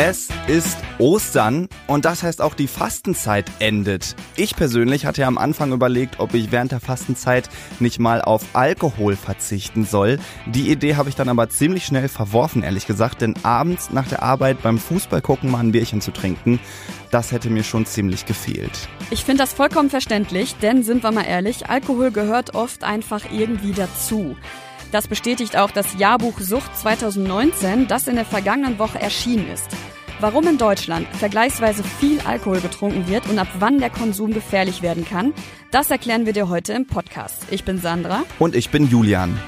Es ist Ostern und das heißt auch die Fastenzeit endet. Ich persönlich hatte am Anfang überlegt, ob ich während der Fastenzeit nicht mal auf Alkohol verzichten soll. Die Idee habe ich dann aber ziemlich schnell verworfen, ehrlich gesagt, denn abends nach der Arbeit beim Fußball gucken mal ein Bierchen zu trinken, das hätte mir schon ziemlich gefehlt. Ich finde das vollkommen verständlich, denn sind wir mal ehrlich, Alkohol gehört oft einfach irgendwie dazu. Das bestätigt auch das Jahrbuch Sucht 2019, das in der vergangenen Woche erschienen ist. Warum in Deutschland vergleichsweise viel Alkohol getrunken wird und ab wann der Konsum gefährlich werden kann, das erklären wir dir heute im Podcast. Ich bin Sandra. Und ich bin Julian.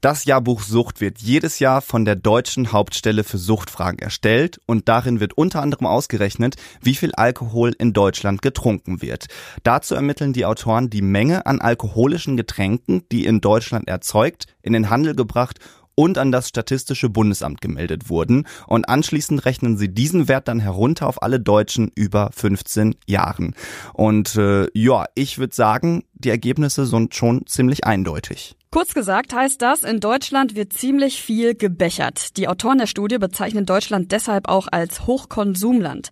Das Jahrbuch Sucht wird jedes Jahr von der deutschen Hauptstelle für Suchtfragen erstellt und darin wird unter anderem ausgerechnet, wie viel Alkohol in Deutschland getrunken wird. Dazu ermitteln die Autoren die Menge an alkoholischen Getränken, die in Deutschland erzeugt, in den Handel gebracht und an das Statistische Bundesamt gemeldet wurden. Und anschließend rechnen sie diesen Wert dann herunter auf alle Deutschen über 15 Jahren. Und äh, ja, ich würde sagen, die Ergebnisse sind schon ziemlich eindeutig. Kurz gesagt heißt das, in Deutschland wird ziemlich viel gebechert. Die Autoren der Studie bezeichnen Deutschland deshalb auch als Hochkonsumland.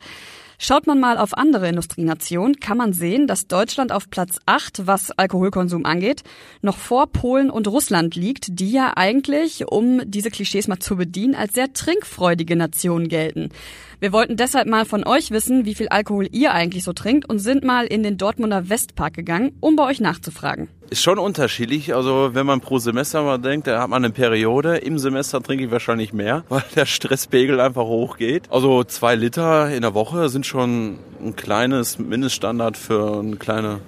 Schaut man mal auf andere Industrienationen, kann man sehen, dass Deutschland auf Platz 8, was Alkoholkonsum angeht, noch vor Polen und Russland liegt, die ja eigentlich, um diese Klischees mal zu bedienen, als sehr trinkfreudige Nationen gelten. Wir wollten deshalb mal von euch wissen, wie viel Alkohol ihr eigentlich so trinkt und sind mal in den Dortmunder Westpark gegangen, um bei euch nachzufragen. Ist schon unterschiedlich. Also wenn man pro Semester mal denkt, da hat man eine Periode. Im Semester trinke ich wahrscheinlich mehr, weil der Stresspegel einfach hochgeht. Also zwei Liter in der Woche sind schon ein kleines Mindeststandard für eine kleine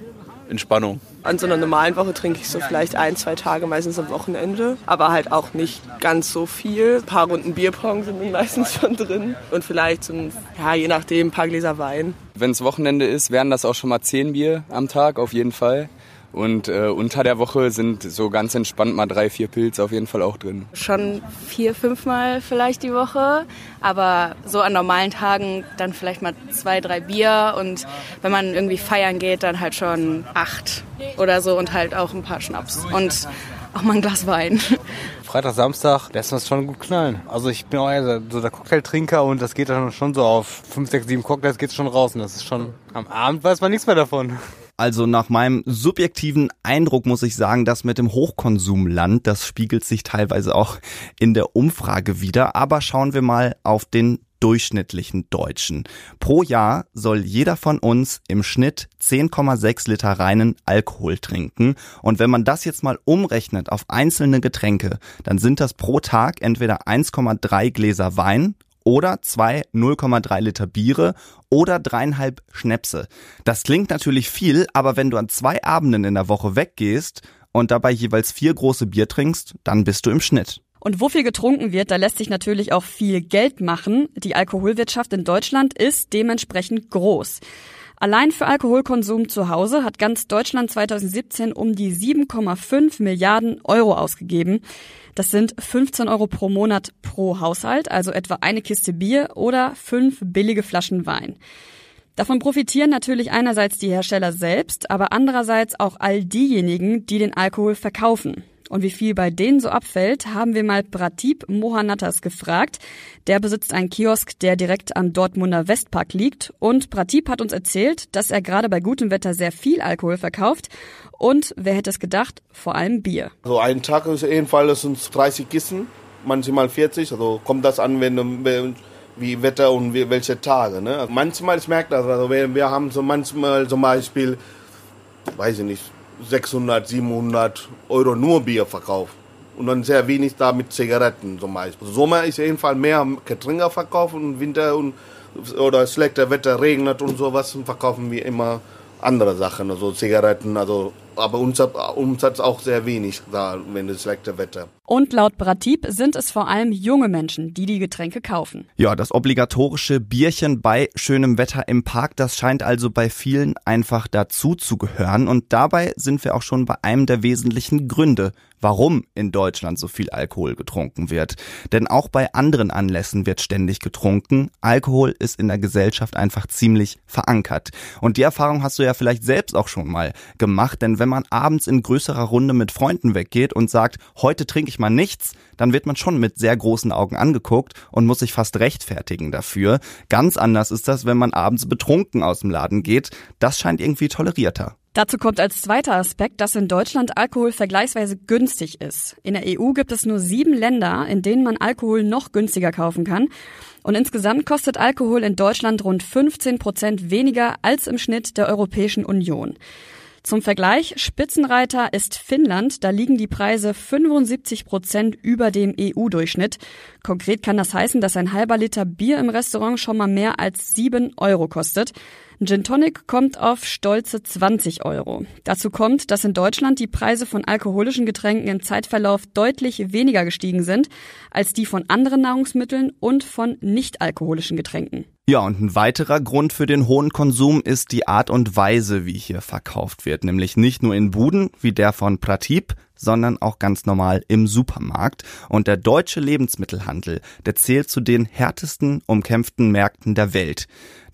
Entspannung. An so einer normalen Woche trinke ich so vielleicht ein, zwei Tage, meistens am Wochenende. Aber halt auch nicht ganz so viel. Ein paar Runden Bierpong sind meistens schon drin. Und vielleicht so ein, ja, je nachdem, ein paar Gläser Wein. Wenn es Wochenende ist, wären das auch schon mal zehn Bier am Tag, auf jeden Fall. Und äh, unter der Woche sind so ganz entspannt mal drei, vier Pilze auf jeden Fall auch drin. Schon vier, fünfmal vielleicht die Woche. Aber so an normalen Tagen dann vielleicht mal zwei, drei Bier. Und wenn man irgendwie feiern geht, dann halt schon acht oder so und halt auch ein paar Schnaps. Und auch mal ein Glas Wein. Freitag, Samstag lässt man es schon gut knallen. Also ich bin auch eher so der Cocktailtrinker und das geht dann schon so auf fünf, sechs, sieben Cocktails geht's schon raus. Und das ist schon, am Abend weiß man nichts mehr davon. Also nach meinem subjektiven Eindruck muss ich sagen, dass mit dem Hochkonsumland, das spiegelt sich teilweise auch in der Umfrage wieder. Aber schauen wir mal auf den durchschnittlichen Deutschen. Pro Jahr soll jeder von uns im Schnitt 10,6 Liter reinen Alkohol trinken. Und wenn man das jetzt mal umrechnet auf einzelne Getränke, dann sind das pro Tag entweder 1,3 Gläser Wein oder zwei 0,3 Liter Biere oder dreieinhalb Schnäpse. Das klingt natürlich viel, aber wenn du an zwei Abenden in der Woche weggehst und dabei jeweils vier große Bier trinkst, dann bist du im Schnitt. Und wo viel getrunken wird, da lässt sich natürlich auch viel Geld machen. Die Alkoholwirtschaft in Deutschland ist dementsprechend groß. Allein für Alkoholkonsum zu Hause hat ganz Deutschland 2017 um die 7,5 Milliarden Euro ausgegeben. Das sind 15 Euro pro Monat pro Haushalt, also etwa eine Kiste Bier oder fünf billige Flaschen Wein. Davon profitieren natürlich einerseits die Hersteller selbst, aber andererseits auch all diejenigen, die den Alkohol verkaufen. Und wie viel bei denen so abfällt, haben wir mal Pratip Mohanatas gefragt. Der besitzt einen Kiosk, der direkt am Dortmunder Westpark liegt. Und Pratip hat uns erzählt, dass er gerade bei gutem Wetter sehr viel Alkohol verkauft. Und wer hätte es gedacht, vor allem Bier. So ein Tag ist jedenfalls sind 30 Kissen, manchmal 40. Also kommt das an, wenn, wie Wetter und welche Tage. Ne? Also manchmal, ich merke das, also wir, wir haben so manchmal zum Beispiel, weiß ich nicht, 600, 700 Euro nur Bier verkauft. Und dann sehr wenig da mit Zigaretten zum Beispiel. Sommer ist jedenfalls mehr Getränke verkauft und Winter und, oder schlechter Wetter regnet und sowas verkaufen wir immer andere Sachen, also Zigaretten, also aber Umsatz, Umsatz auch sehr wenig da, wenn es schlechte Wetter. Und laut Bratib sind es vor allem junge Menschen, die die Getränke kaufen. Ja, das obligatorische Bierchen bei schönem Wetter im Park, das scheint also bei vielen einfach dazu zu gehören. Und dabei sind wir auch schon bei einem der wesentlichen Gründe, warum in Deutschland so viel Alkohol getrunken wird. Denn auch bei anderen Anlässen wird ständig getrunken. Alkohol ist in der Gesellschaft einfach ziemlich verankert. Und die Erfahrung hast du ja vielleicht selbst auch schon mal gemacht, denn wenn man abends in größerer Runde mit Freunden weggeht und sagt, heute trinke ich mal nichts, dann wird man schon mit sehr großen Augen angeguckt und muss sich fast rechtfertigen dafür. Ganz anders ist das, wenn man abends betrunken aus dem Laden geht. Das scheint irgendwie tolerierter. Dazu kommt als zweiter Aspekt, dass in Deutschland Alkohol vergleichsweise günstig ist. In der EU gibt es nur sieben Länder, in denen man Alkohol noch günstiger kaufen kann. Und insgesamt kostet Alkohol in Deutschland rund 15 Prozent weniger als im Schnitt der Europäischen Union. Zum Vergleich, Spitzenreiter ist Finnland. Da liegen die Preise 75 Prozent über dem EU-Durchschnitt. Konkret kann das heißen, dass ein halber Liter Bier im Restaurant schon mal mehr als sieben Euro kostet. Gin Tonic kommt auf stolze 20 Euro. Dazu kommt, dass in Deutschland die Preise von alkoholischen Getränken im Zeitverlauf deutlich weniger gestiegen sind als die von anderen Nahrungsmitteln und von nicht alkoholischen Getränken. Ja, und ein weiterer Grund für den hohen Konsum ist die Art und Weise, wie hier verkauft wird. Nämlich nicht nur in Buden, wie der von Pratip, sondern auch ganz normal im Supermarkt. Und der deutsche Lebensmittelhandel, der zählt zu den härtesten umkämpften Märkten der Welt.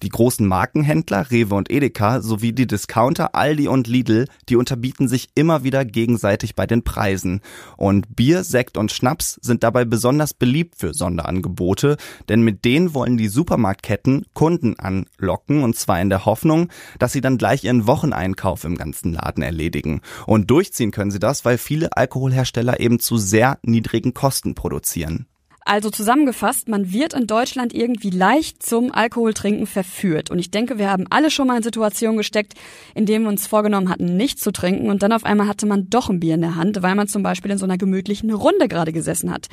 Die großen Markenhändler Rewe und Edeka sowie die Discounter Aldi und Lidl, die unterbieten sich immer wieder gegenseitig bei den Preisen. Und Bier, Sekt und Schnaps sind dabei besonders beliebt für Sonderangebote, denn mit denen wollen die Supermarktketten Kunden anlocken und zwar in der Hoffnung, dass sie dann gleich ihren Wocheneinkauf im ganzen Laden erledigen. Und durchziehen können sie das, weil viele Alkoholhersteller eben zu sehr niedrigen Kosten produzieren. Also zusammengefasst, man wird in Deutschland irgendwie leicht zum Alkoholtrinken verführt. Und ich denke, wir haben alle schon mal in Situationen gesteckt, in denen wir uns vorgenommen hatten, nicht zu trinken. Und dann auf einmal hatte man doch ein Bier in der Hand, weil man zum Beispiel in so einer gemütlichen Runde gerade gesessen hat.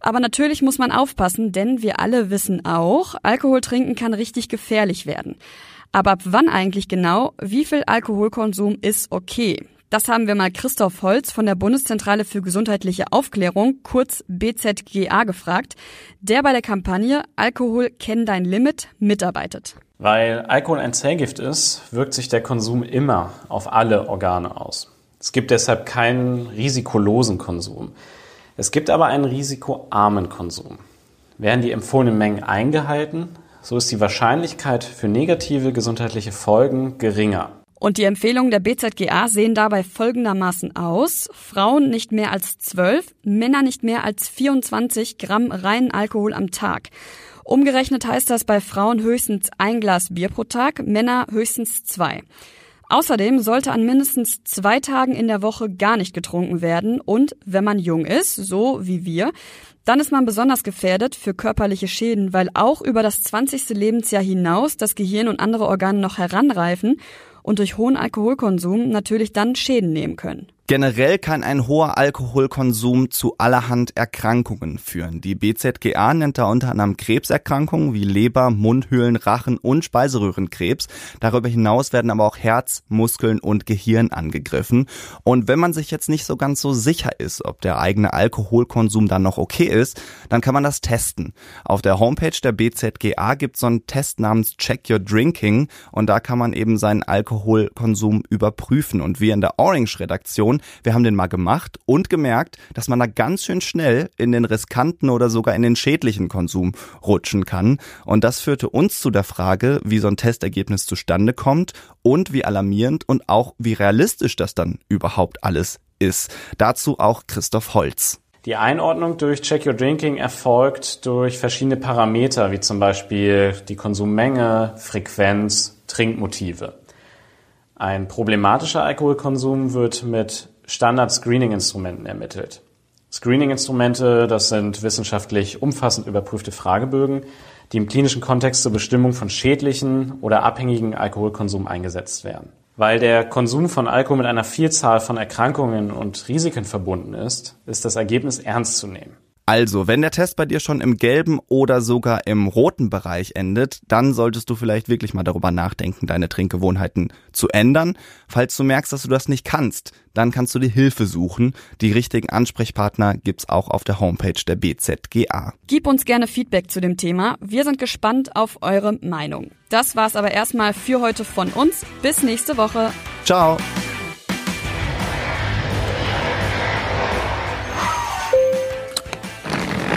Aber natürlich muss man aufpassen, denn wir alle wissen auch, Alkohol trinken kann richtig gefährlich werden. Aber ab wann eigentlich genau, wie viel Alkoholkonsum ist okay? Das haben wir mal Christoph Holz von der Bundeszentrale für gesundheitliche Aufklärung, kurz BZGA, gefragt, der bei der Kampagne Alkohol kenn dein Limit mitarbeitet. Weil Alkohol ein Zellgift ist, wirkt sich der Konsum immer auf alle Organe aus. Es gibt deshalb keinen risikolosen Konsum. Es gibt aber einen risikoarmen Konsum. Werden die empfohlenen Mengen eingehalten, so ist die Wahrscheinlichkeit für negative gesundheitliche Folgen geringer. Und die Empfehlungen der BZGA sehen dabei folgendermaßen aus. Frauen nicht mehr als 12, Männer nicht mehr als 24 Gramm reinen Alkohol am Tag. Umgerechnet heißt das bei Frauen höchstens ein Glas Bier pro Tag, Männer höchstens zwei. Außerdem sollte an mindestens zwei Tagen in der Woche gar nicht getrunken werden und wenn man jung ist, so wie wir, dann ist man besonders gefährdet für körperliche Schäden, weil auch über das 20. Lebensjahr hinaus das Gehirn und andere Organe noch heranreifen und durch hohen Alkoholkonsum natürlich dann Schäden nehmen können. Generell kann ein hoher Alkoholkonsum zu allerhand Erkrankungen führen. Die BZGA nennt da unter anderem Krebserkrankungen wie Leber, Mundhöhlen, Rachen und Speiseröhrenkrebs. Darüber hinaus werden aber auch Herz, Muskeln und Gehirn angegriffen. Und wenn man sich jetzt nicht so ganz so sicher ist, ob der eigene Alkoholkonsum dann noch okay ist, dann kann man das testen. Auf der Homepage der BZGA gibt es so einen Test namens Check Your Drinking und da kann man eben seinen Alkoholkonsum überprüfen. Und wir in der Orange-Redaktion Situation. Wir haben den mal gemacht und gemerkt, dass man da ganz schön schnell in den riskanten oder sogar in den schädlichen Konsum rutschen kann. Und das führte uns zu der Frage, wie so ein Testergebnis zustande kommt und wie alarmierend und auch wie realistisch das dann überhaupt alles ist. Dazu auch Christoph Holz. Die Einordnung durch Check Your Drinking erfolgt durch verschiedene Parameter, wie zum Beispiel die Konsummenge, Frequenz, Trinkmotive. Ein problematischer Alkoholkonsum wird mit Standard-Screening-Instrumenten ermittelt. Screening-Instrumente, das sind wissenschaftlich umfassend überprüfte Fragebögen, die im klinischen Kontext zur Bestimmung von schädlichen oder abhängigen Alkoholkonsum eingesetzt werden. Weil der Konsum von Alkohol mit einer Vielzahl von Erkrankungen und Risiken verbunden ist, ist das Ergebnis ernst zu nehmen. Also, wenn der Test bei dir schon im gelben oder sogar im roten Bereich endet, dann solltest du vielleicht wirklich mal darüber nachdenken, deine Trinkgewohnheiten zu ändern. Falls du merkst, dass du das nicht kannst, dann kannst du dir Hilfe suchen. Die richtigen Ansprechpartner gibt's auch auf der Homepage der BZGA. Gib uns gerne Feedback zu dem Thema. Wir sind gespannt auf eure Meinung. Das war's aber erstmal für heute von uns. Bis nächste Woche. Ciao.